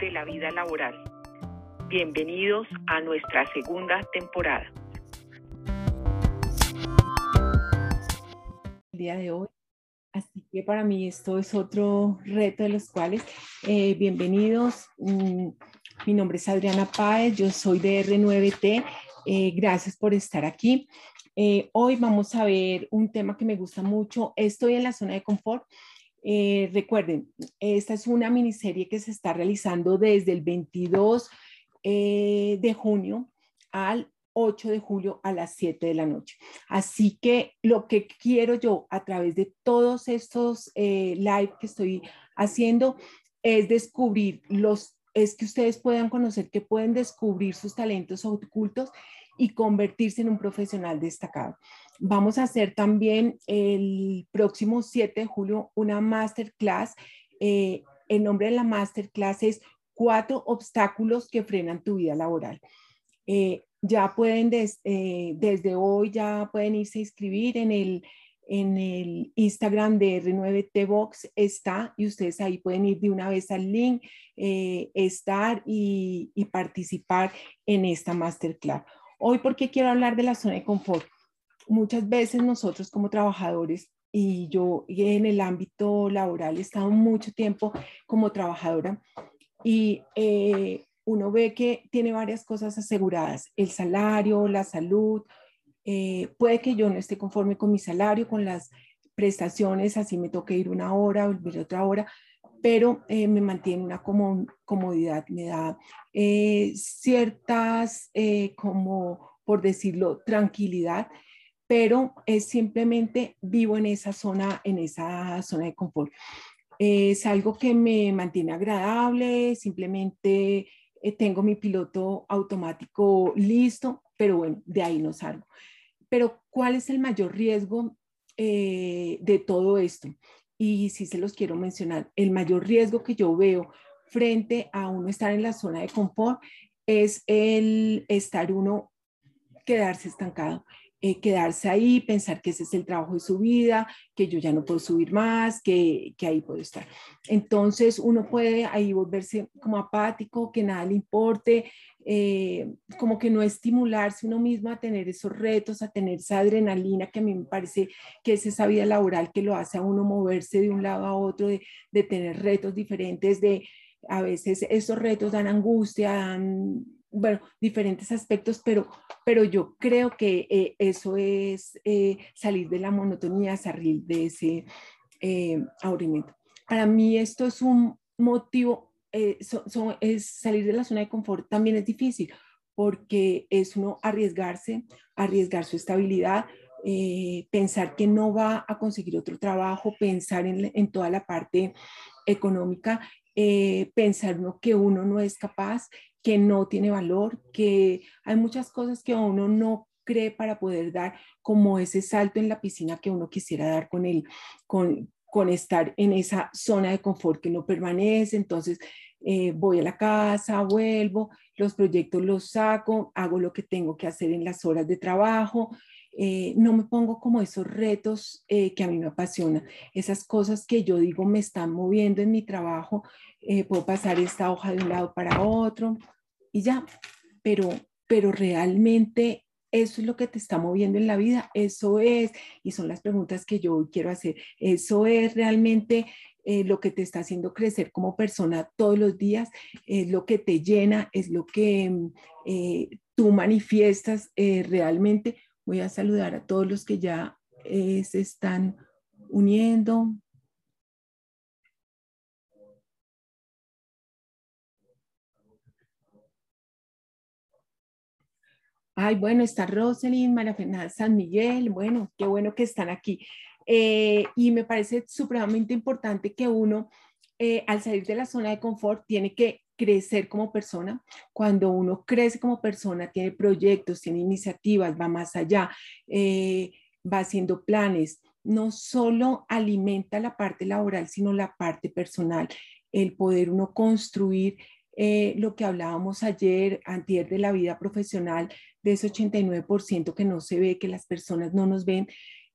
de la vida laboral. Bienvenidos a nuestra segunda temporada. El día de hoy, así que para mí esto es otro reto de los cuales, eh, bienvenidos. Mm, mi nombre es Adriana Páez, yo soy de R9T. Eh, gracias por estar aquí. Eh, hoy vamos a ver un tema que me gusta mucho. Estoy en la zona de confort. Eh, recuerden, esta es una miniserie que se está realizando desde el 22 eh, de junio al 8 de julio a las 7 de la noche. Así que lo que quiero yo a través de todos estos live que estoy haciendo es descubrir los, es que ustedes puedan conocer que pueden descubrir sus talentos ocultos y convertirse en un profesional destacado. Vamos a hacer también el próximo 7 de julio una masterclass. Eh, el nombre de la masterclass es Cuatro obstáculos que frenan tu vida laboral. Eh, ya pueden, eh, desde hoy, ya pueden irse a inscribir en el, en el Instagram de R9T Box está y ustedes ahí pueden ir de una vez al link, estar y, y, participar en esta masterclass. Hoy, ¿por qué quiero hablar de la zona de confort? Muchas veces nosotros como trabajadores, y yo en el ámbito laboral he estado mucho tiempo como trabajadora, y eh, uno ve que tiene varias cosas aseguradas, el salario, la salud, eh, puede que yo no esté conforme con mi salario, con las prestaciones, así me toque ir una hora, volver otra hora, pero eh, me mantiene una comodidad, me da eh, ciertas, eh, como por decirlo, tranquilidad, pero es simplemente vivo en esa zona, en esa zona de confort. Es algo que me mantiene agradable, simplemente tengo mi piloto automático listo, pero bueno, de ahí no salgo. Pero ¿cuál es el mayor riesgo de todo esto? y sí se los quiero mencionar. El mayor riesgo que yo veo frente a uno estar en la zona de confort es el estar uno quedarse estancado. Eh, quedarse ahí, pensar que ese es el trabajo de su vida, que yo ya no puedo subir más, que, que, ahí puedo estar. Entonces uno puede ahí volverse como apático, que nada le importe, eh, como que no estimularse uno mismo a tener esos retos, a tener esa adrenalina que a mí me parece que es esa vida laboral que lo hace a uno moverse de un lado a otro, de, de tener retos diferentes, de a veces esos retos dan angustia, dan bueno, diferentes aspectos, pero, pero yo creo que eh, eso es eh, salir de la monotonía, salir de ese eh, aburrimiento. Para mí esto es un motivo, es salir de la zona de confort también es difícil, porque es uno arriesgarse, arriesgar su estabilidad, pensar que no va a conseguir otro trabajo, pensar en, en toda la parte económica, pensar uno que uno no es capaz que no tiene valor, que hay muchas cosas que uno no cree para poder dar, como ese salto en la piscina que uno quisiera dar con con, con estar en esa zona de confort que no permanece. Entonces, eh, voy a la casa, vuelvo, los proyectos los saco, hago lo que tengo que hacer en las horas de trabajo. Eh, no me pongo como esos retos eh, que a mí me apasionan, esas cosas que yo digo me están moviendo en mi trabajo, eh, puedo pasar esta hoja de un lado para otro y ya, pero, pero realmente eso es lo que te está moviendo en la vida, eso es, y son las preguntas que yo quiero hacer, eso es realmente eh, lo que te está haciendo crecer como persona todos los días, es lo que te llena, es lo que eh, tú manifiestas realmente. Voy a saludar a todos los que ya se están uniendo. Ay, bueno, está Rosalind, María Fernanda San Miguel, bueno, qué bueno que están aquí. Eh, y me parece supremamente importante que uno, eh, al salir de la zona de confort, tiene que crecer como persona. Cuando uno crece como persona, tiene proyectos, tiene iniciativas, va más allá, eh, va haciendo planes, no solo alimenta la parte laboral, sino la parte personal, el poder uno construir eh, lo que hablábamos ayer, antier de la vida profesional, de ese 89% que no se ve, que las personas no nos ven,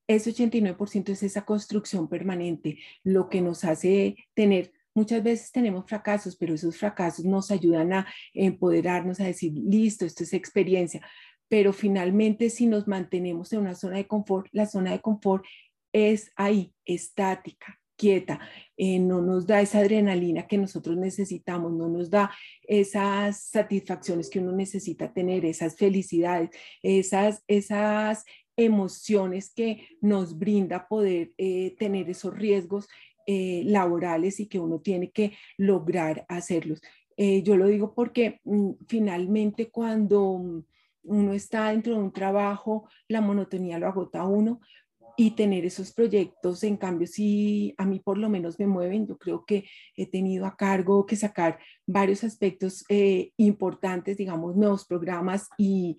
ese 89% es esa construcción permanente, lo que nos hace tener muchas veces tenemos fracasos, pero esos fracasos nos ayudan a empoderarnos, a decir, listo, esto es experiencia. Pero finalmente, si nos mantenemos en una zona de confort, la zona de confort es ahí, estática, quieta, eh, no nos da esa adrenalina que nosotros necesitamos, no nos da esas satisfacciones que uno necesita tener, esas felicidades, esas, esas emociones que nos brinda poder eh, tener esos riesgos eh, laborales y que uno tiene que lograr hacerlos. yo lo digo porque mm, finalmente cuando uno está dentro de un trabajo, la monotonía lo agota a uno, y tener esos proyectos, en cambio, si a mí por lo menos me mueven, yo creo que he tenido a cargo que sacar varios aspectos eh, importantes, digamos, nuevos programas y,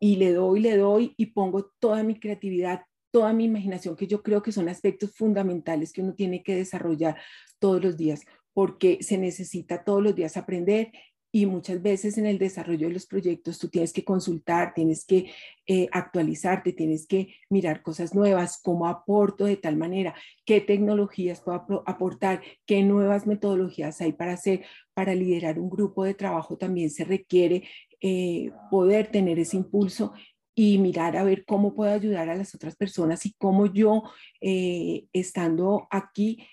y le doy, le doy y pongo toda mi creatividad, toda mi imaginación, que yo creo que son aspectos fundamentales que uno tiene que desarrollar todos los días, porque se necesita todos los días aprender y muchas veces en el desarrollo de los proyectos tú tienes que consultar, tienes que eh, actualizarte, tienes que mirar cosas nuevas, cómo aporto de tal manera, qué tecnologías puedo aportar, qué nuevas metodologías hay para hacer, para liderar un grupo de trabajo también se requiere eh, poder tener ese impulso y mirar a ver cómo puedo ayudar a las otras personas y cómo yo, eh, estando aquí,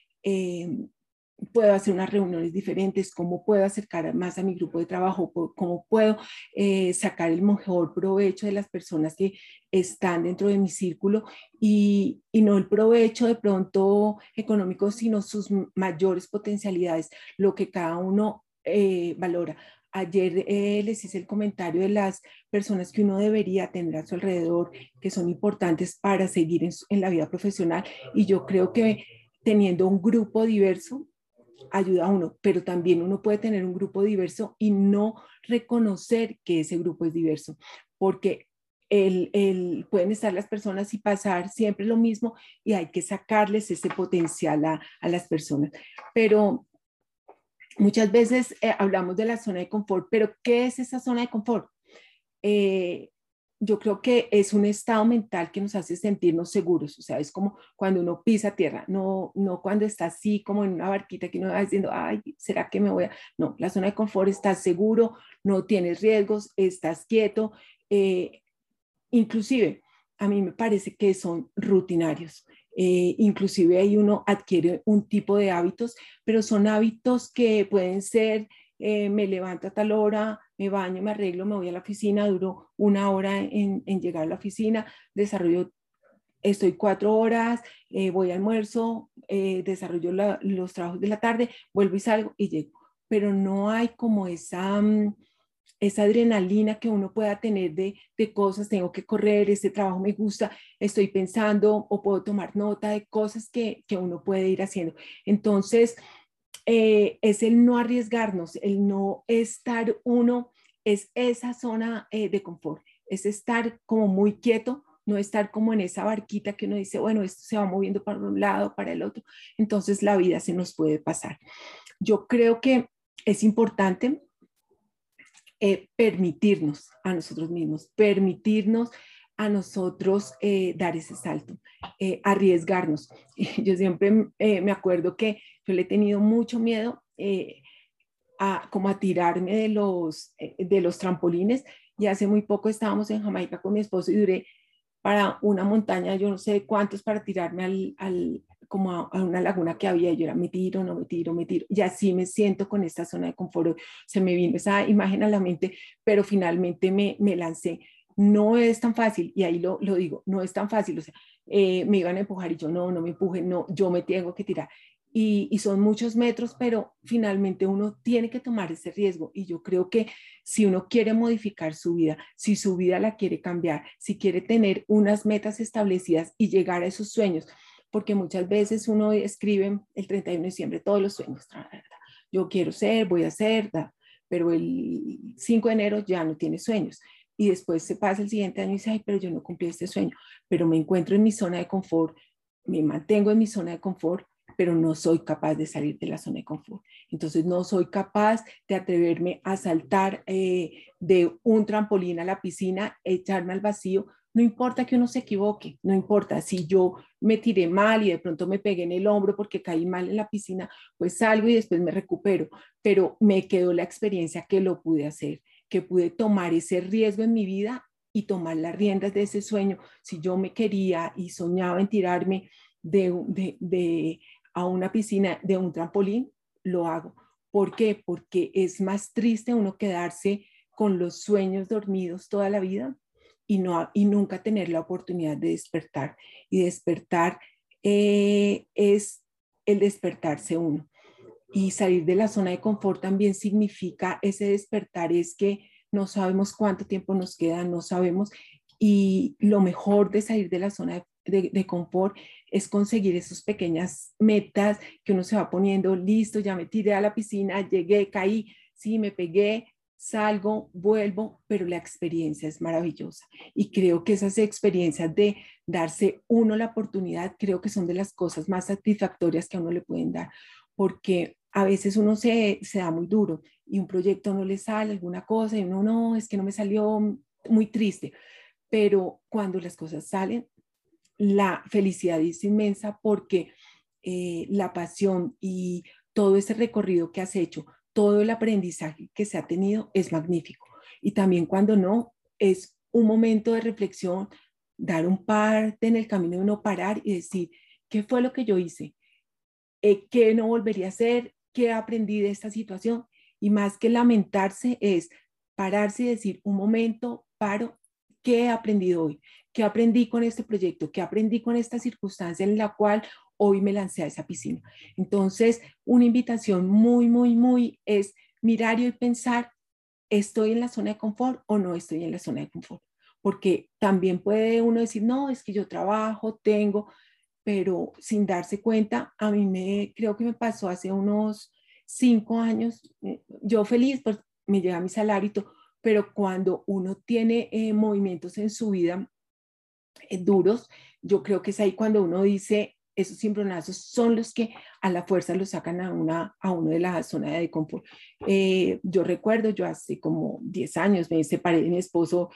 puedo hacer unas reuniones diferentes, cómo puedo acercar más a mi grupo de trabajo, cómo puedo eh, sacar el mejor provecho de las personas que están dentro de mi círculo y, y, no el provecho de pronto económico, sino sus mayores potencialidades, lo que cada uno eh, valora. Ayer eh, les hice el comentario de las personas que uno debería tener a su alrededor, que son importantes para seguir en, la vida profesional. Y yo creo que teniendo un grupo diverso, ayuda a uno, pero también uno puede tener un grupo diverso y no reconocer que ese grupo es diverso, porque el, el, pueden estar las personas y pasar siempre lo mismo y hay que sacarles ese potencial a, a las personas. Pero muchas veces eh, hablamos de la zona de confort, pero ¿qué es esa zona de confort? Eh, yo creo que es un estado mental que nos hace sentirnos seguros, o sea, es como cuando uno pisa tierra, no, no cuando está así como en una barquita que uno va diciendo, ay, ¿será que me voy a...? No, la zona de confort estás seguro, no tienes riesgos, estás quieto, eh, inclusive a mí me parece que son rutinarios. Eh, inclusive ahí uno adquiere un tipo de hábitos, pero son hábitos que pueden ser, eh, me levanto a tal hora, me baño, me arreglo, me voy a la oficina, duro una hora en, llegar a la oficina, desarrollo, estoy cuatro horas, eh, voy a almuerzo, eh, desarrollo los trabajos de la tarde, vuelvo y salgo y llego. Pero no hay como esa, mm, esa adrenalina que uno pueda tener de, cosas, tengo que correr, este trabajo me gusta, estoy pensando o puedo tomar nota de cosas que, que uno puede ir haciendo. Entonces, eh, es el no arriesgarnos, el no estar uno, es esa zona eh, de confort, es estar como muy quieto, no estar como en esa barquita que uno dice, bueno, esto se va moviendo para un lado, para el otro, entonces la vida se nos puede pasar. Yo creo que es importante eh, permitirnos a nosotros mismos, permitirnos a nosotros dar ese salto, arriesgarnos. Yo siempre me acuerdo que yo le he tenido mucho miedo eh, a, como a tirarme de los, eh, de los trampolines y hace muy poco estábamos en Jamaica con mi esposo y duré para una montaña, yo no sé cuántos para tirarme al, al como a, una laguna que había, yo era me tiro, no me tiro, me tiro, y así me siento con esta zona de confort, se me vino esa imagen a la mente, pero finalmente me, me lancé. No es tan fácil, y ahí lo, lo digo, no es tan fácil, o sea, eh, me iban a empujar y yo no, no me empuje, no, yo me tengo que tirar y, son muchos metros, pero finalmente uno tiene que tomar ese riesgo. Y yo creo que si uno quiere modificar su vida, si su vida la quiere cambiar, si quiere tener unas metas establecidas y llegar a esos sueños, porque muchas veces uno escribe el 31 de diciembre todos los sueños, yo quiero ser, voy a ser, pero el 5 de enero ya no tiene sueños. Y después se pasa el siguiente año y dice, ay, pero yo no cumplí este sueño, pero me encuentro en mi zona de confort, me mantengo en mi zona de confort, pero no soy capaz de salir de la zona de confort. Entonces no soy capaz de atreverme a saltar eh, de un trampolín a la piscina, echarme al vacío, no importa que uno se equivoque, no importa si yo me tiré mal y de pronto me pegué en el hombro porque caí mal en la piscina, pues salgo y después me recupero, pero me quedó la experiencia que lo pude hacer, que pude tomar ese riesgo en mi vida y tomar las riendas de ese sueño. Si yo me quería y soñaba en tirarme de, a una piscina, de un trampolín, lo hago. ¿Por qué? Porque es más triste uno quedarse con los sueños dormidos toda la vida y, no, y nunca tener la oportunidad de despertar. Y despertar eh, es el despertarse uno. Y salir de la zona de confort también significa ese despertar, es que no sabemos cuánto tiempo nos queda, no sabemos. Y lo mejor de salir de la zona de, confort es conseguir esas pequeñas metas que uno se va poniendo, listo, ya me tiré a la piscina, llegué, caí, sí, me pegué, salgo, vuelvo, pero la experiencia es maravillosa. Y creo que esas experiencias de darse uno la oportunidad, creo que son de las cosas más satisfactorias que a uno le pueden dar, porque a veces uno se, se da muy duro y un proyecto no le sale, alguna cosa, y uno no, es que no me salió muy triste. Pero cuando las cosas salen, la felicidad es inmensa porque eh, la pasión y todo ese recorrido que has hecho, todo el aprendizaje que se ha tenido es magnífico. Y también cuando no, es un momento de reflexión, dar un parte en el camino de uno parar y decir, ¿qué fue lo que yo hice? Eh, ¿Qué no volvería a hacer? ¿Qué aprendí de esta situación? Y más que lamentarse es pararse y decir, un momento, paro, ¿qué he aprendido hoy? ¿Qué aprendí con este proyecto? ¿Qué aprendí con esta circunstancia en la cual hoy me lancé a esa piscina? Entonces, una invitación muy, muy, muy es mirar y pensar, ¿estoy en la zona de confort o no estoy en la zona de confort? Porque también puede uno decir, no, es que yo trabajo, tengo, pero sin darse cuenta, a mí me creo que me pasó hace unos cinco años, eh, yo feliz, pues me llega mi salario pero cuando uno tiene eh, movimientos en su vida eh, duros, yo creo que es ahí cuando uno dice, esos cimbronazos son los que a la fuerza lo sacan a, una, a uno de la zona de confort. yo recuerdo, yo hace como 10 años me separé de mi esposo,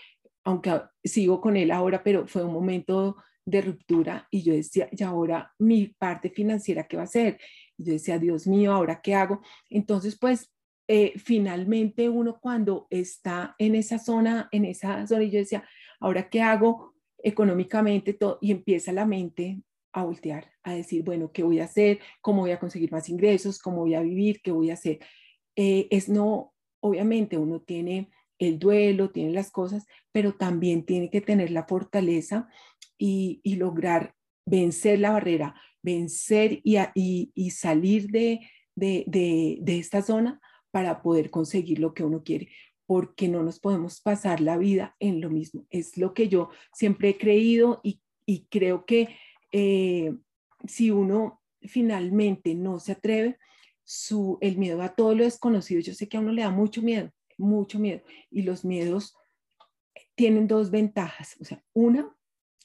aunque sigo con él ahora, pero fue un momento de ruptura y yo decía, y ahora mi parte financiera, ¿qué va a ser? Y yo decía, Dios mío, ¿ahora qué hago? Entonces, pues eh, finalmente uno cuando está en esa zona, en esa zona, y yo decía, ¿ahora qué hago económicamente? Todo, y empieza la mente a voltear, a decir, bueno, ¿qué voy a hacer? ¿Cómo voy a conseguir más ingresos? ¿Cómo voy a vivir? ¿Qué voy a hacer? Eh, es no, obviamente uno tiene el duelo, tiene las cosas, pero también tiene que tener la fortaleza y, lograr vencer la barrera, vencer y, salir de, de, esta zona para poder conseguir lo que uno quiere, porque no nos podemos pasar la vida en lo mismo. Es lo que yo siempre he creído y, creo que eh, si uno finalmente no se atreve, su, el miedo a todo lo desconocido, yo sé que a uno le da mucho miedo, mucho miedo, y los miedos tienen dos ventajas, o sea, una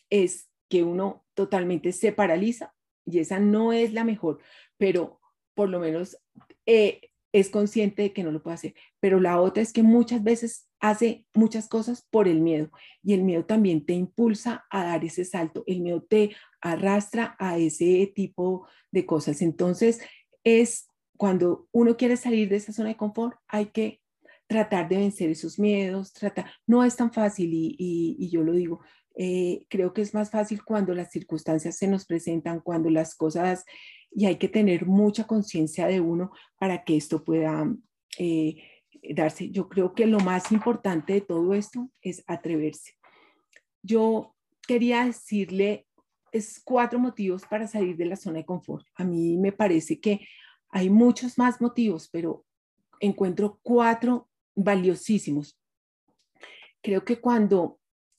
es que uno totalmente se paraliza y esa no es la mejor, pero por lo menos eh, es consciente de que no lo puede hacer. Pero la otra es que muchas veces hace muchas cosas por el miedo y el miedo también te impulsa a dar ese salto, el miedo te arrastra a ese tipo de cosas. Entonces, es cuando uno quiere salir de esa zona de confort, hay que tratar de vencer esos miedos, tratar, no es tan fácil y, y yo lo digo, eh, creo que es más fácil cuando las circunstancias se nos presentan, cuando las cosas, y hay que tener mucha conciencia de uno para que esto pueda eh, darse. Yo creo que lo más importante de todo esto es atreverse. Yo quería decirle es cuatro motivos para salir de la zona de confort. A mí me parece que hay muchos más motivos, pero encuentro cuatro valiosísimos. Creo que cuando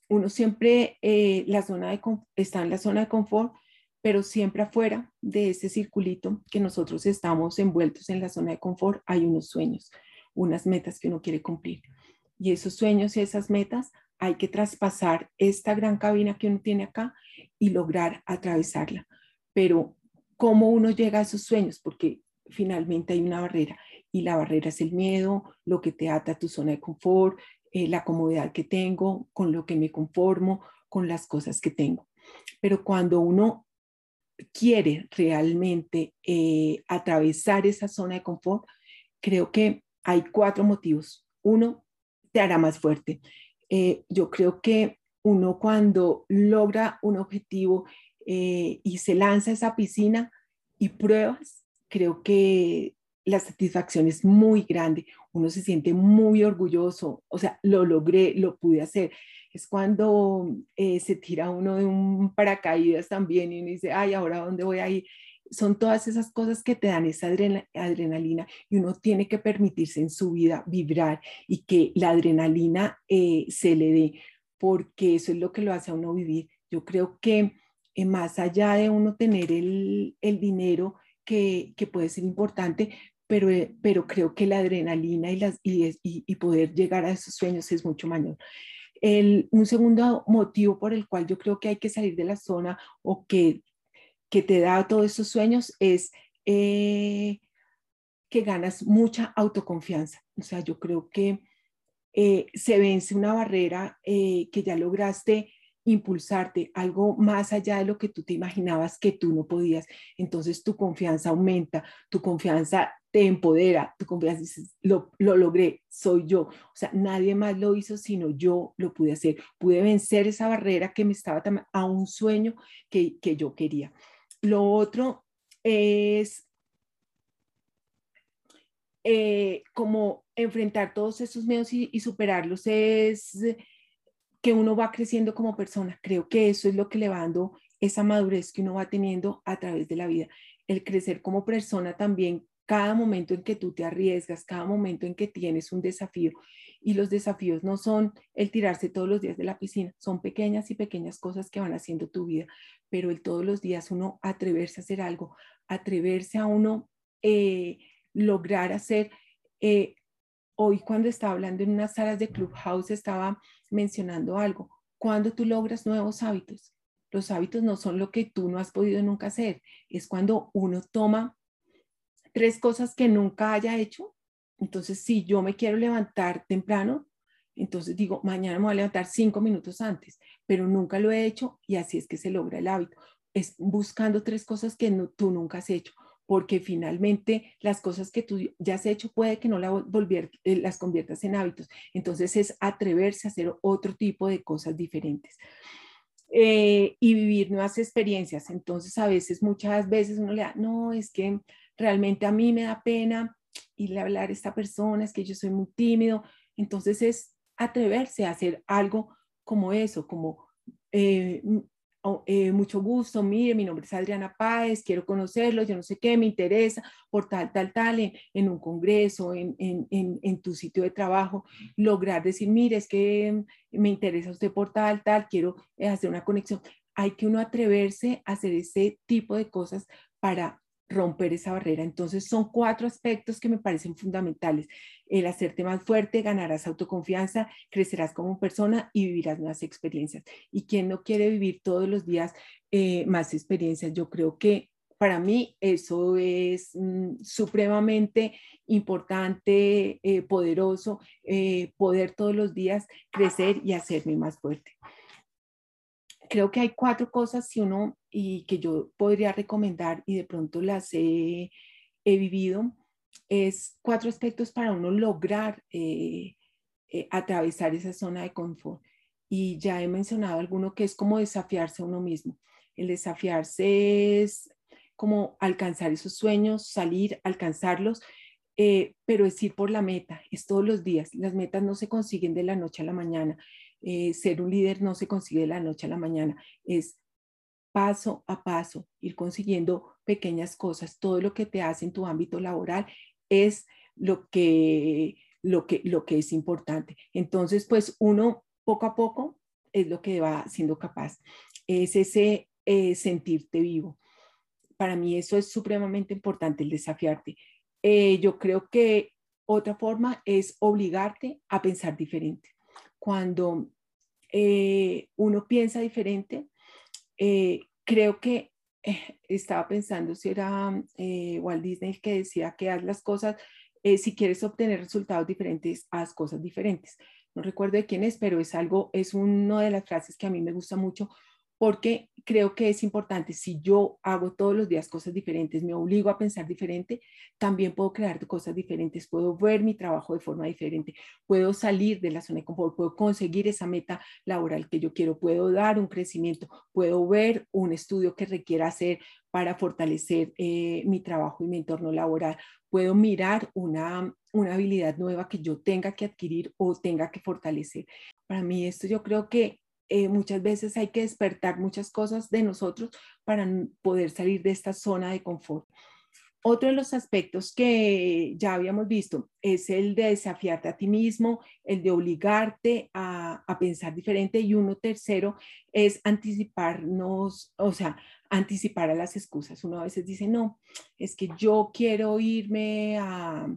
uno siempre eh, la zona de, está en la zona de confort, pero siempre afuera de ese circulito que nosotros estamos envueltos en la zona de confort, hay unos sueños, unas metas que uno quiere cumplir. Y esos sueños y esas metas hay que traspasar esta gran cabina que uno tiene acá y lograr atravesarla. Pero ¿cómo uno llega a esos sueños? Porque finalmente hay una barrera y la barrera es el miedo, lo que te ata a tu zona de confort, eh, la comodidad que tengo, con lo que me conformo, con las cosas que tengo. Pero cuando uno quiere realmente eh, atravesar esa zona de confort, creo que hay cuatro motivos. Uno, te hará más fuerte. Eh, yo creo que uno cuando logra un objetivo eh, y se lanza a esa piscina y pruebas, creo que la satisfacción es muy grande. Uno se siente muy orgulloso, o sea, lo logré, lo pude hacer. Es cuando eh, se tira uno de un paracaídas también y uno dice, ay, ahora dónde voy a ir son todas esas cosas que te dan esa adrenalina y uno tiene que permitirse en su vida vibrar y que la adrenalina eh, se le dé, porque eso es lo que lo hace a uno vivir. Yo creo que eh, más allá de uno tener el, dinero que, puede ser importante, pero, eh, pero creo que la adrenalina y, las, y, poder llegar a esos sueños es mucho mayor. El, un segundo motivo por el cual yo creo que hay que salir de la zona o que que te da todos esos sueños es eh, que ganas mucha autoconfianza. O sea, yo creo que eh, se vence una barrera eh, que ya lograste impulsarte, algo más allá de lo que tú te imaginabas que tú no podías. Entonces tu confianza aumenta, tu confianza te empodera, tu confianza dices, lo, lo logré, soy yo. O sea, nadie más lo hizo sino yo lo pude hacer. Pude vencer esa barrera que me estaba a un sueño que, que yo quería. Lo otro es eh, como enfrentar todos esos miedos y, superarlos es que uno va creciendo como persona. Creo que eso es lo que le va dando esa madurez que uno va teniendo a través de la vida. El crecer como persona también, cada momento en que tú te arriesgas, cada momento en que tienes un desafío. Y los desafíos no son el tirarse todos los días de la piscina, son pequeñas y pequeñas cosas que van haciendo tu vida pero el todos los días uno atreverse a hacer algo, atreverse a uno eh, lograr hacer. Eh, hoy cuando estaba hablando en unas salas de Clubhouse estaba mencionando algo. Cuando tú logras nuevos hábitos, los hábitos no son lo que tú no has podido nunca hacer, es cuando uno toma tres cosas que nunca haya hecho. Entonces, si yo me quiero levantar temprano, entonces digo, mañana me voy a levantar cinco minutos antes, pero nunca lo he hecho y así es que se logra el hábito. Es buscando tres cosas que tú nunca has hecho, porque finalmente las cosas que tú ya has hecho puede que no eh, las conviertas en hábitos. Entonces es atreverse a hacer otro tipo de cosas diferentes. Eh, y vivir nuevas experiencias. Entonces a veces, muchas veces uno le da, no, es que realmente a mí me da pena irle a hablar a esta persona, es que yo soy muy tímido. Entonces es atreverse a hacer algo como eso, como eh, eh, mucho gusto, mire, mi nombre es Adriana Páez, quiero conocerlo, yo no sé qué, me interesa por tal, tal, tal, en, un congreso, en, en, en, tu sitio de trabajo, lograr decir, mire, es que me interesa usted por tal, tal, quiero hacer una conexión. Hay que uno atreverse a hacer ese tipo de cosas para romper esa barrera. Entonces son cuatro aspectos que me parecen fundamentales. El hacerte más fuerte, ganarás autoconfianza, crecerás como persona y vivirás nuevas experiencias. ¿Y quien no quiere vivir todos los días eh, más experiencias? Yo creo que para mí eso es mm, supremamente importante, eh, poderoso, eh, poder todos los días crecer y hacerme más fuerte creo que hay cuatro cosas si uno y que yo podría recomendar y de pronto las he, vivido, es cuatro aspectos para uno lograr eh, eh, atravesar esa zona de confort. Y ya he mencionado alguno que es como desafiarse a uno mismo. El desafiarse es como alcanzar esos sueños, salir, alcanzarlos, eh, pero es ir por la meta, es todos los días. Las metas no se consiguen de la noche a la mañana. Eh, ser un líder no se consigue de la noche a la mañana, es paso a paso, ir consiguiendo pequeñas cosas. Todo lo que te hace en tu ámbito laboral es lo que, lo que, lo que es importante. Entonces, pues uno poco a poco es lo que va siendo capaz. Es ese eh, sentirte vivo. Para mí eso es supremamente importante, el desafiarte. Eh, yo creo que otra forma es obligarte a pensar diferente cuando eh, uno piensa diferente, eh, creo que eh, estaba pensando si era Walt Disney que decía que haz las cosas, si quieres obtener resultados diferentes, haz cosas diferentes. no recuerdo de quién es, pero es algo, es una de las frases que a mí me gusta mucho porque creo que es importante, si yo hago todos los días cosas diferentes, me obligo a pensar diferente, también puedo crear cosas diferentes, puedo ver mi trabajo de forma diferente, puedo salir de la zona de confort, puedo conseguir esa meta laboral que yo quiero, puedo dar un crecimiento, puedo ver un estudio que requiera hacer para fortalecer eh, mi trabajo y mi entorno laboral, puedo mirar una, una habilidad nueva que yo tenga que adquirir o tenga que fortalecer. Para mí esto yo creo que eh, muchas veces hay que despertar muchas cosas de nosotros para poder salir de esta zona de confort. Otro de los aspectos que ya habíamos visto es el de desafiarte a ti mismo, el de obligarte a, a, pensar diferente y uno tercero es anticiparnos, o sea, anticipar a las excusas. Uno a veces dice, no, es que yo quiero irme a,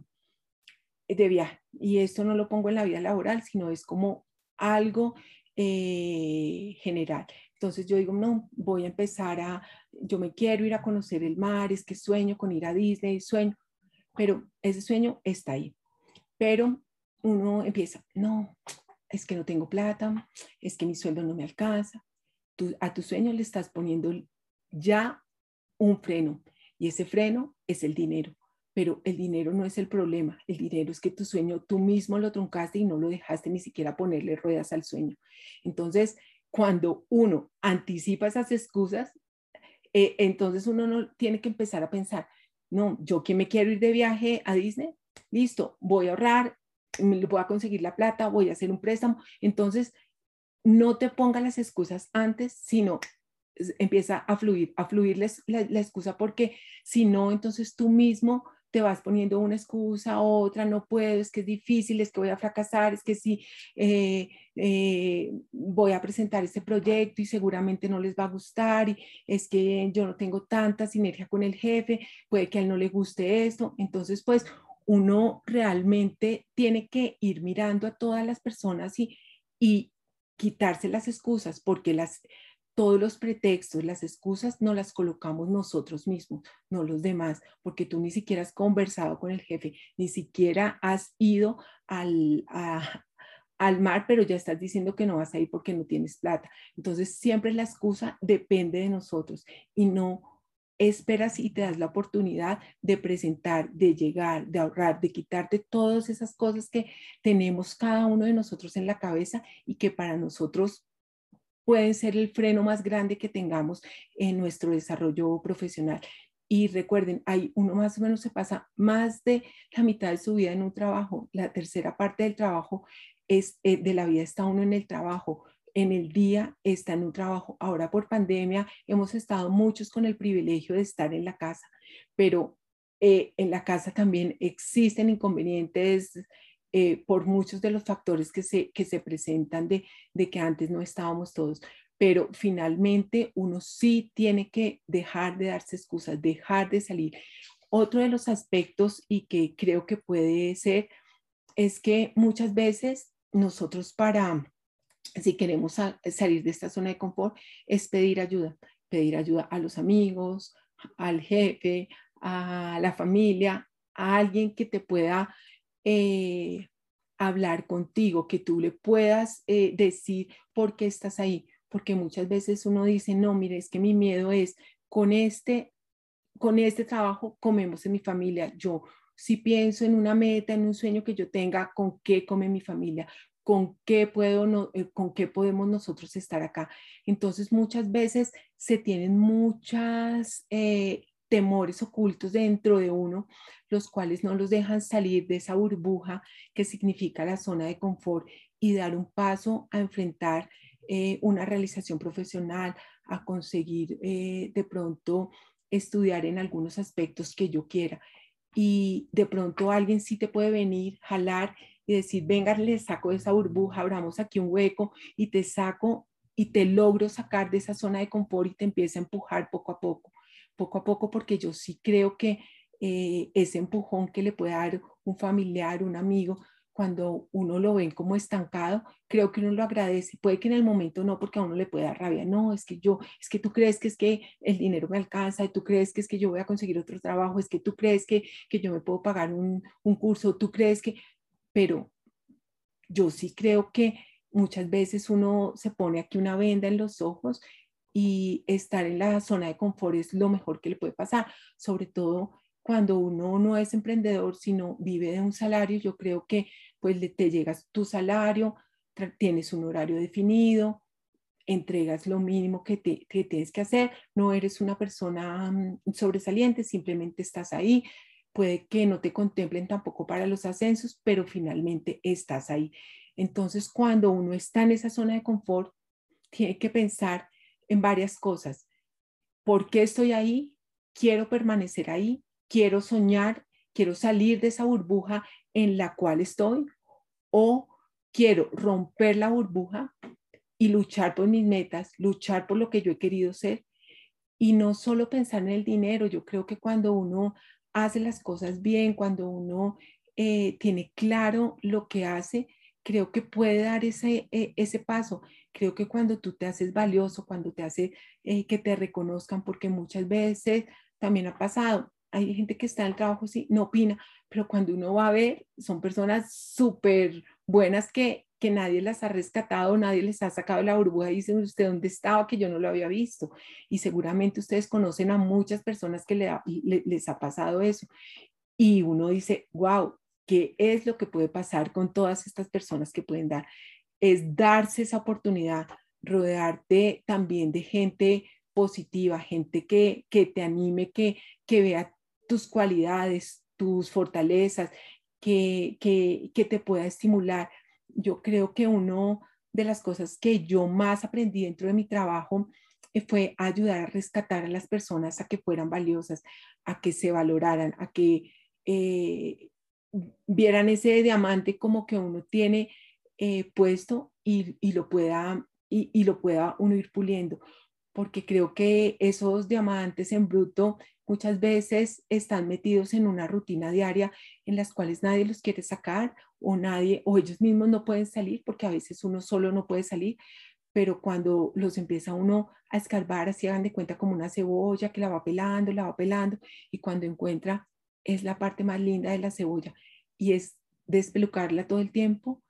de viaje y esto no lo pongo en la vida laboral, sino es como algo eh, general. Entonces yo digo, no, voy a empezar a, yo me quiero ir a conocer el mar, es que sueño con ir a Disney, sueño, pero ese sueño está ahí. Pero uno empieza, no, es que no tengo plata, es que mi sueldo no me alcanza. Tú, a tu sueño le estás poniendo ya un freno y ese freno es el dinero pero el dinero no es el problema, el dinero es que tu sueño tú mismo lo truncaste y no lo dejaste ni siquiera ponerle ruedas al sueño. Entonces, cuando uno anticipa esas excusas, eh, entonces uno no tiene que empezar a pensar, no, yo que me quiero ir de viaje a Disney, listo, voy a ahorrar, voy a conseguir la plata, voy a hacer un préstamo. Entonces, no te pongas las excusas antes, sino empieza a fluir, a fluir la, la excusa, porque si no, entonces tú mismo te vas poniendo una excusa, otra, no puedo, es que es difícil, es que voy a fracasar, es que sí, eh, eh, voy a presentar este proyecto y seguramente no les va a gustar, y es que yo no tengo tanta sinergia con el jefe, puede que a él no le guste esto. Entonces, pues uno realmente tiene que ir mirando a todas las personas y, y quitarse las excusas, porque las, todos los pretextos, las excusas, no las colocamos nosotros mismos, no los demás, porque tú ni siquiera has conversado con el jefe, ni siquiera has ido al, al mar, pero ya estás diciendo que no vas a ir porque no tienes plata. Entonces, siempre la excusa depende de nosotros y no esperas y te das la oportunidad de presentar, de llegar, de ahorrar, de quitarte todas esas cosas que tenemos cada uno de nosotros en la cabeza y que para nosotros pueden ser el freno más grande que tengamos en nuestro desarrollo profesional. Y recuerden, hay uno más o menos se pasa más de la mitad de su vida en un trabajo. La tercera parte del trabajo es eh, de la vida está uno en el trabajo. En el día está en un trabajo. Ahora por pandemia hemos estado muchos con el privilegio de estar en la casa, pero eh, en la casa también existen inconvenientes eh, por muchos de los factores que se, que se presentan de, de que antes no estábamos todos. Pero finalmente uno sí tiene que dejar de darse excusas, dejar de salir. Otro de los aspectos y que creo que puede ser es que muchas veces nosotros para, si queremos salir de esta zona de confort, es pedir ayuda, pedir ayuda a los amigos, al jefe, a la familia, a alguien que te pueda eh, hablar contigo, que tú le puedas eh, decir por qué estás ahí, porque muchas veces uno dice, no, mire, es que mi miedo es con este, con este trabajo comemos en mi familia. Yo si pienso en una meta, en un sueño que yo tenga, ¿con qué come mi familia? ¿Con qué, puedo no, eh, ¿Con qué podemos nosotros estar acá? Entonces muchas veces se tienen muchas temores ocultos dentro de uno, los cuales no los dejan salir de esa burbuja que significa la zona de confort y dar un paso a enfrentar eh, una realización profesional, a conseguir eh, de pronto estudiar en algunos aspectos que yo quiera. Y de pronto alguien sí te puede venir, jalar y decir, venga, le saco de esa burbuja, abramos aquí un hueco y te saco y te logro sacar de esa zona de confort y te empieza a empujar poco a poco poco a poco, porque yo sí creo que eh, ese empujón que le puede dar un familiar, un amigo, cuando uno lo ven como estancado, creo que uno lo agradece. Puede que en el momento no, porque a uno le puede dar rabia. No, es que yo, es que tú crees que es que el dinero me alcanza, tú crees que es que yo voy a conseguir otro trabajo, es que tú crees que, que yo me puedo pagar un, un curso, tú crees que, pero yo sí creo que muchas veces uno se pone aquí una venda en los ojos y estar en la zona de confort es lo mejor que le puede pasar, sobre todo cuando uno no es emprendedor, sino vive de un salario, yo creo que pues te llegas tu salario, tienes un horario definido, entregas lo mínimo que, te, tienes que hacer, no eres una persona mm, sobresaliente, simplemente estás ahí, puede que no te contemplen tampoco para los ascensos, pero finalmente estás ahí. Entonces, cuando uno está en esa zona de confort, tiene que pensar en varias cosas. ¿Por qué estoy ahí? ¿Quiero permanecer ahí? ¿Quiero soñar? ¿Quiero salir de esa burbuja en la cual estoy? ¿O quiero romper la burbuja y luchar por mis metas, luchar por lo que yo he querido ser? Y no solo pensar en el dinero, yo creo que cuando uno hace las cosas bien, cuando uno eh, tiene claro lo que hace, creo que puede dar ese, eh, ese paso. Creo que cuando tú te haces valioso, cuando te hace eh, que te reconozcan, porque muchas veces también ha pasado, hay gente que está en el trabajo, sí, no opina, pero cuando uno va a ver, son personas súper buenas que, que nadie las ha rescatado, nadie les ha sacado la burbuja y dicen, ¿usted dónde estaba? Que yo no lo había visto. Y seguramente ustedes conocen a muchas personas que le, les ha pasado eso. Y uno dice, wow, qué es lo que puede pasar con todas estas personas que pueden dar, es darse esa oportunidad, rodearte también de gente positiva, gente que, que te anime, que, que vea tus cualidades, tus fortalezas, que, que, que te pueda estimular. Yo creo que una de las cosas que yo más aprendí dentro de mi trabajo eh, fue ayudar a rescatar a las personas a que fueran valiosas, a que se valoraran, a que eh, vieran ese diamante como que uno tiene eh, puesto y, lo pueda, y, lo pueda uno ir puliendo. Porque creo que esos diamantes en bruto muchas veces están metidos en una rutina diaria en las cuales nadie los quiere sacar o nadie o ellos mismos no pueden salir porque a veces uno solo no puede salir, pero cuando los empieza uno a escarbar, así hagan de cuenta como una cebolla que la va pelando, la va pelando y cuando encuentra es la parte más linda de la cebolla y es despelucarla todo el tiempo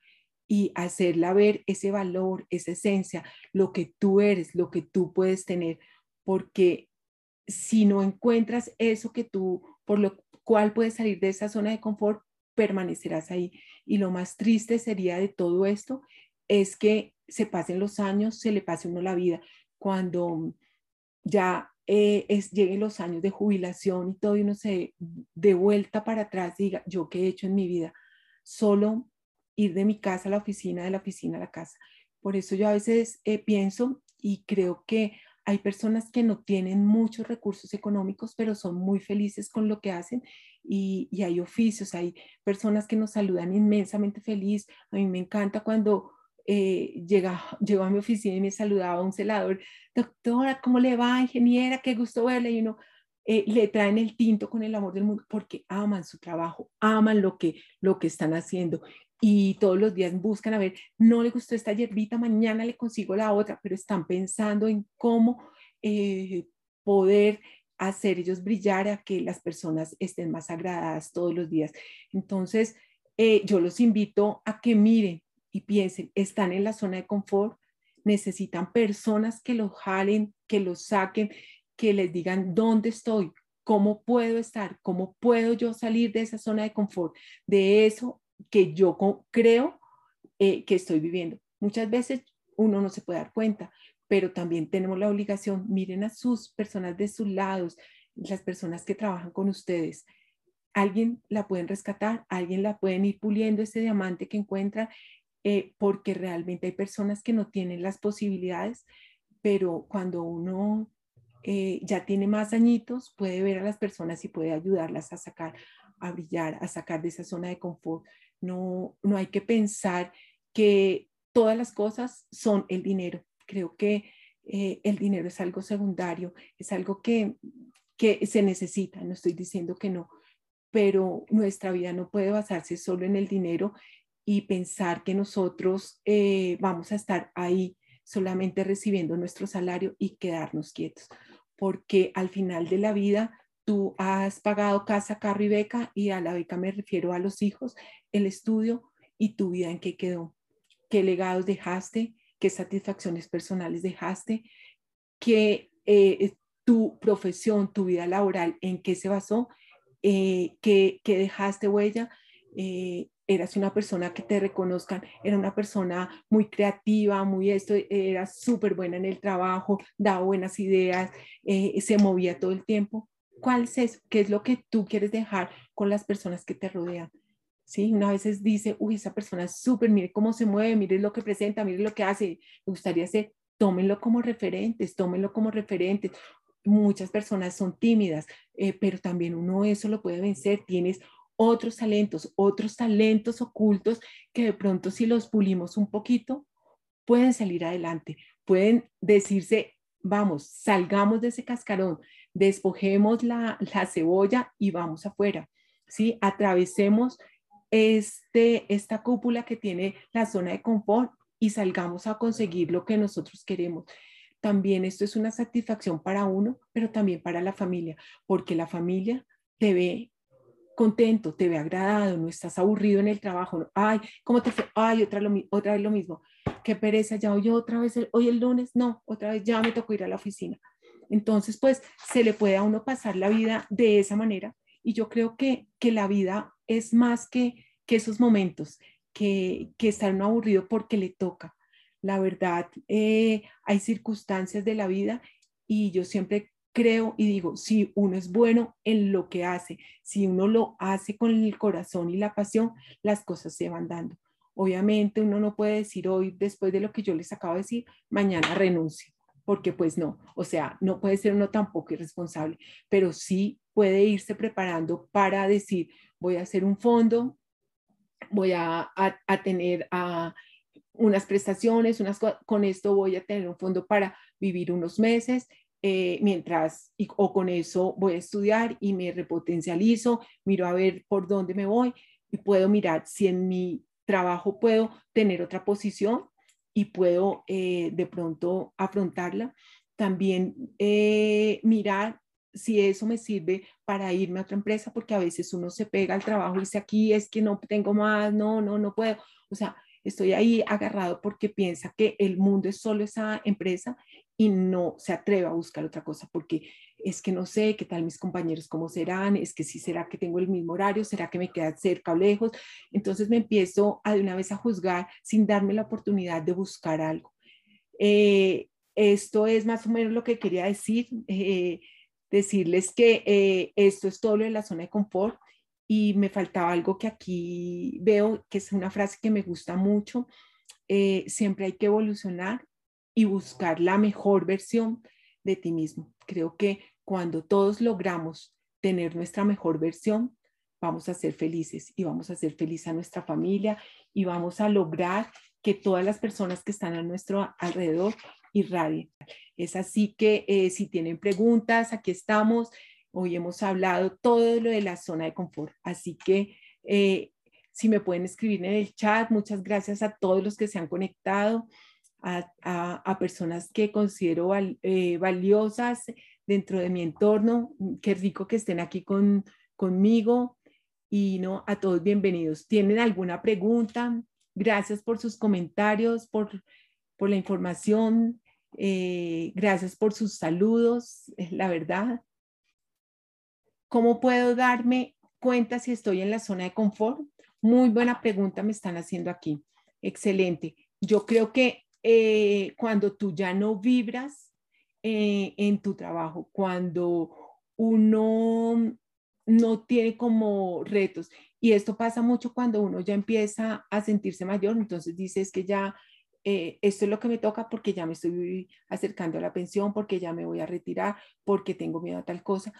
y hacerla ver ese valor, esa esencia, lo que tú eres, lo que tú puedes tener, porque si no encuentras eso que tú, por lo cual puedes salir de esa zona de confort, permanecerás ahí. Y lo más triste sería de todo esto es que se pasen los años, se le pase uno la vida. Cuando ya eh, es, lleguen los años de jubilación y todo, y uno se de vuelta para atrás diga, yo qué he hecho en mi vida, solo ir de mi casa a la oficina, de la oficina a la casa. Por eso yo a veces eh, pienso y creo que hay personas que no tienen muchos recursos económicos, pero son muy felices con lo que hacen y, y hay oficios, hay personas que nos saludan inmensamente feliz. A mí me encanta cuando eh, llega, llegó a mi oficina y me saludaba un celador, doctora, ¿cómo le va, ingeniera? Qué gusto verle. Y uno eh, le traen el tinto con el amor del mundo porque aman su trabajo, aman lo que, lo que están haciendo. Y todos los días buscan a ver, no le gustó esta hierbita, mañana le consigo la otra, pero están pensando en cómo eh, poder hacer ellos brillar a que las personas estén más agradadas todos los días. Entonces, yo los invito a que miren y piensen, están en la zona de confort, necesitan personas que los jalen, que los saquen, que les digan dónde estoy, cómo puedo estar, cómo puedo yo salir de esa zona de confort, de eso que yo creo eh, que estoy viviendo. Muchas veces uno no se puede dar cuenta, pero también tenemos la obligación, miren a sus personas de sus lados, las personas que trabajan con ustedes. Alguien la pueden rescatar, alguien la pueden ir puliendo ese diamante que encuentran eh, porque realmente hay personas que no tienen las posibilidades, pero cuando uno eh, ya tiene más añitos, puede ver a las personas y puede ayudarlas a sacar, a brillar, a sacar de esa zona de confort. No, no hay que pensar que todas las cosas son el dinero. Creo que eh, el dinero es algo secundario, es algo que, que se necesita, no estoy diciendo que no, pero nuestra vida no puede basarse solo en el dinero y pensar que nosotros eh, vamos a estar ahí solamente recibiendo nuestro salario y quedarnos quietos, porque al final de la vida tú has pagado casa, carro y beca, y a la beca me refiero a los hijos, el estudio, y tu vida en qué quedó, qué legados dejaste, qué satisfacciones personales dejaste, qué eh, tu profesión, tu vida laboral, en qué se basó, eh, qué, dejaste huella. Eh, eras una persona que te reconozcan, era una persona muy creativa, muy esto, era súper buena en el trabajo, daba buenas ideas, se movía todo el tiempo. ¿Cuál es? ¿Qué es lo que tú quieres dejar con las personas que te rodean? ¿sí? Una vez dice, uy, esa persona es súper, mire cómo se mueve, mire lo que presenta, mire lo que hace, me gustaría hacer, tómenlo como referentes, tómenlo como referentes. Muchas personas son tímidas, eh, pero también uno eso lo puede vencer, tienes otros talentos, otros talentos ocultos que de pronto si los pulimos un poquito, pueden salir adelante, pueden decirse, vamos, salgamos de ese cascarón, despojemos la, la cebolla y vamos afuera, ¿sí? Atravesemos este, esta cúpula que tiene la zona de confort y salgamos a conseguir lo que nosotros queremos. También esto es una satisfacción para uno, pero también para la familia, porque la familia te ve contento, te ve agradado, no estás aburrido en el trabajo. Ay, ¿cómo te fue? Ay, otra, lo, otra vez lo mismo. Qué pereza, ya hoy otra vez, hoy el lunes, no, otra vez ya me tocó ir a la oficina. Entonces, pues se le puede a uno pasar la vida de esa manera y yo creo que, que la vida es más que, que esos momentos, que, que estar uno aburrido porque le toca. La verdad, eh, hay circunstancias de la vida y yo siempre creo y digo, si uno es bueno en lo que hace, si uno lo hace con el corazón y la pasión, las cosas se van dando. Obviamente uno no puede decir hoy, después de lo que yo les acabo de decir, mañana renuncio, porque pues no, o sea, no puede ser uno tampoco irresponsable, pero sí puede irse preparando para decir, voy a hacer un fondo, voy a, tener unas prestaciones, unas, con esto voy a tener un fondo para vivir unos meses, eh, mientras, o con eso voy a estudiar y me repotencializo, miro a ver por dónde me voy y puedo mirar si en mi trabajo puedo tener otra posición y puedo eh, de pronto afrontarla. También eh, mirar si eso me sirve para irme a otra empresa, porque a veces uno se pega al trabajo y dice aquí es que no tengo más, no, no, no puedo. O sea, estoy ahí agarrado porque piensa que el mundo es solo esa empresa y no se atreve a buscar otra cosa, porque es que no sé qué tal mis compañeros, cómo serán, es que si será que tengo el mismo horario, será que me queda cerca o lejos. Entonces me empiezo a de una vez a juzgar sin darme la oportunidad de buscar algo. Eh, esto es más o menos lo que quería decir. Eh, decirles que eh, esto es todo lo de la zona de confort y me faltaba algo que aquí veo, que es una frase que me gusta mucho. Siempre hay que evolucionar y buscar la mejor versión de ti mismo. Creo que cuando todos logramos tener nuestra mejor versión, vamos a ser felices y vamos a ser feliz a nuestra familia y vamos a lograr que todas las personas que están a nuestro alrededor irradien. Es así que eh, si tienen preguntas, aquí estamos. Hoy hemos hablado todo lo de la zona de confort. Así que eh, si me pueden escribir en el chat, muchas gracias a todos los que se han conectado, a, personas que considero eh, valiosas dentro de mi entorno. Qué rico que estén aquí con, conmigo y no a todos bienvenidos. ¿Tienen alguna pregunta? Gracias por sus comentarios, por, por la información. Eh, gracias por sus saludos, es la verdad. ¿Cómo puedo darme cuenta si estoy en la zona de confort? Muy buena pregunta me están haciendo aquí. Excelente. Yo creo que eh, cuando tú ya no vibras eh, en tu trabajo, cuando uno no tiene como retos, y esto pasa mucho cuando uno ya empieza a sentirse mayor, entonces dices que ya eh, esto es lo que me toca porque ya me estoy acercando a la pensión, porque ya me voy a retirar, porque tengo miedo a tal cosa,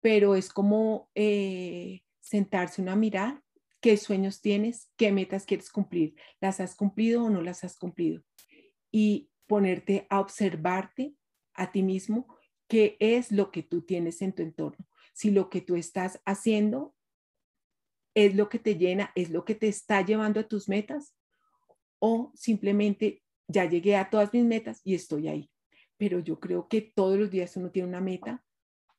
pero es como eh, sentarse una a mirar qué sueños tienes, qué metas quieres cumplir, las has cumplido o no las has cumplido, y ponerte a observarte a ti mismo qué es lo que tú tienes en tu entorno. Si lo que tú estás haciendo es lo que te llena, es lo que te está llevando a tus metas, o simplemente ya llegué a todas mis metas y estoy ahí. Pero yo creo que todos los días uno tiene una meta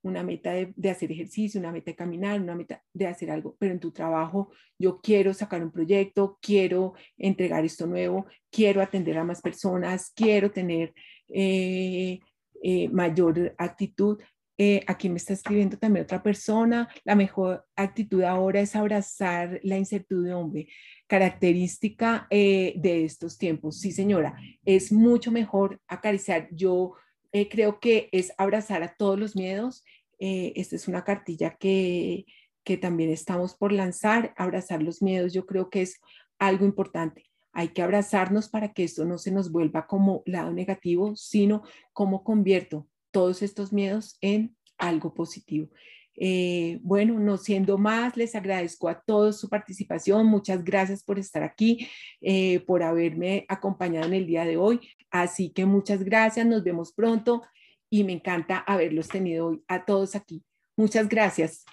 una meta de, hacer ejercicio, una meta de caminar, una meta de hacer algo, pero en tu trabajo yo quiero sacar un proyecto, quiero entregar esto nuevo, quiero atender a más personas, quiero tener eh, eh, mayor actitud. Eh, aquí me está escribiendo también otra persona, la mejor actitud ahora es abrazar la incertidumbre, característica de estos tiempos. Sí, señora, es mucho mejor acariciar. Yo eh, creo que es abrazar a todos los miedos. Eh, esta es una cartilla que, que también estamos por lanzar. Abrazar los miedos yo creo que es algo importante. Hay que abrazarnos para que esto no se nos vuelva como lado negativo, sino como convierto todos estos miedos en algo positivo. Eh, bueno, no siendo más, les agradezco a todos su participación. Muchas gracias por estar aquí, eh, por haberme acompañado en el día de hoy. Así que muchas gracias, nos vemos pronto y me encanta haberlos tenido hoy a todos aquí. Muchas gracias.